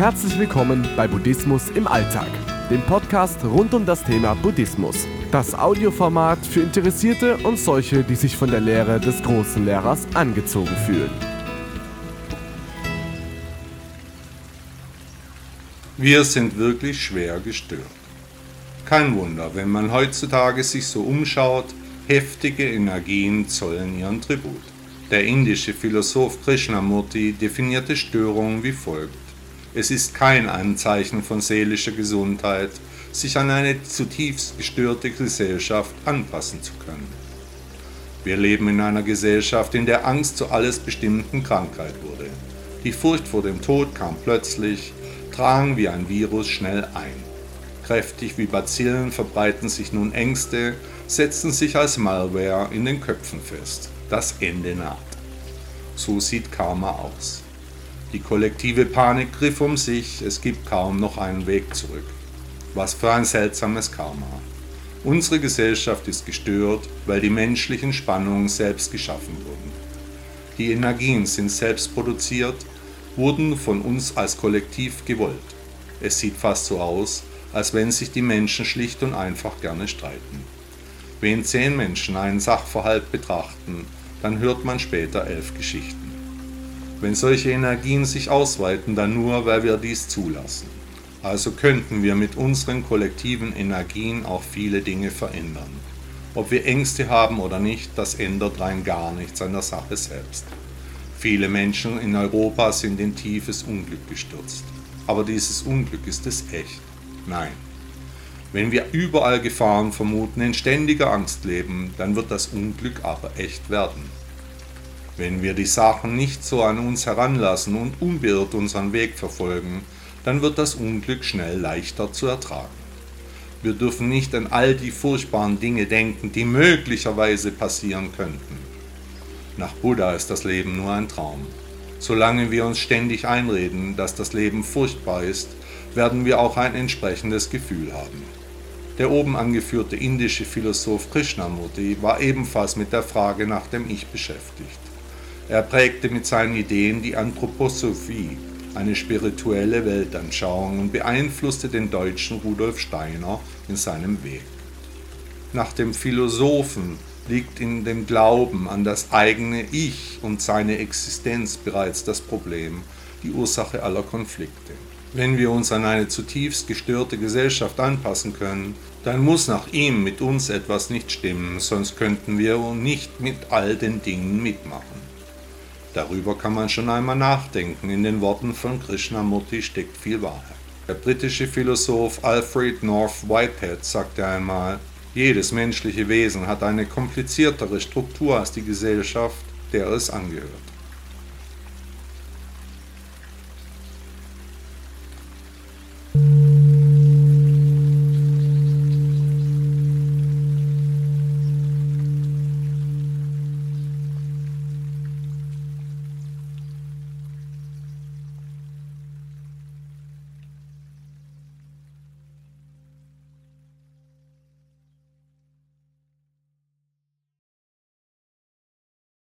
Herzlich willkommen bei Buddhismus im Alltag, dem Podcast rund um das Thema Buddhismus. Das Audioformat für Interessierte und solche, die sich von der Lehre des großen Lehrers angezogen fühlen. Wir sind wirklich schwer gestört. Kein Wunder, wenn man heutzutage sich so umschaut, heftige Energien zollen ihren Tribut. Der indische Philosoph Krishnamurti definierte Störungen wie folgt. Es ist kein Anzeichen von seelischer Gesundheit, sich an eine zutiefst gestörte Gesellschaft anpassen zu können. Wir leben in einer Gesellschaft, in der Angst zur alles bestimmten Krankheit wurde. Die Furcht vor dem Tod kam plötzlich, tragen wie ein Virus schnell ein. Kräftig wie Bazillen verbreiten sich nun Ängste, setzen sich als Malware in den Köpfen fest. Das Ende naht. So sieht Karma aus. Die kollektive Panik griff um sich, es gibt kaum noch einen Weg zurück. Was für ein seltsames Karma. Unsere Gesellschaft ist gestört, weil die menschlichen Spannungen selbst geschaffen wurden. Die Energien sind selbst produziert, wurden von uns als Kollektiv gewollt. Es sieht fast so aus, als wenn sich die Menschen schlicht und einfach gerne streiten. Wenn zehn Menschen einen Sachverhalt betrachten, dann hört man später elf Geschichten. Wenn solche Energien sich ausweiten, dann nur, weil wir dies zulassen. Also könnten wir mit unseren kollektiven Energien auch viele Dinge verändern. Ob wir Ängste haben oder nicht, das ändert rein gar nichts an der Sache selbst. Viele Menschen in Europa sind in tiefes Unglück gestürzt. Aber dieses Unglück ist es echt? Nein. Wenn wir überall Gefahren vermuten, in ständiger Angst leben, dann wird das Unglück aber echt werden. Wenn wir die Sachen nicht so an uns heranlassen und unbeirrt unseren Weg verfolgen, dann wird das Unglück schnell leichter zu ertragen. Wir dürfen nicht an all die furchtbaren Dinge denken, die möglicherweise passieren könnten. Nach Buddha ist das Leben nur ein Traum. Solange wir uns ständig einreden, dass das Leben furchtbar ist, werden wir auch ein entsprechendes Gefühl haben. Der oben angeführte indische Philosoph Krishnamurti war ebenfalls mit der Frage nach dem Ich beschäftigt. Er prägte mit seinen Ideen die Anthroposophie, eine spirituelle Weltanschauung und beeinflusste den deutschen Rudolf Steiner in seinem Weg. Nach dem Philosophen liegt in dem Glauben an das eigene Ich und seine Existenz bereits das Problem, die Ursache aller Konflikte. Wenn wir uns an eine zutiefst gestörte Gesellschaft anpassen können, dann muss nach ihm mit uns etwas nicht stimmen, sonst könnten wir nicht mit all den Dingen mitmachen. Darüber kann man schon einmal nachdenken. In den Worten von Krishnamurti steckt viel Wahrheit. Der britische Philosoph Alfred North Whitehead sagte einmal, jedes menschliche Wesen hat eine kompliziertere Struktur als die Gesellschaft, der es angehört.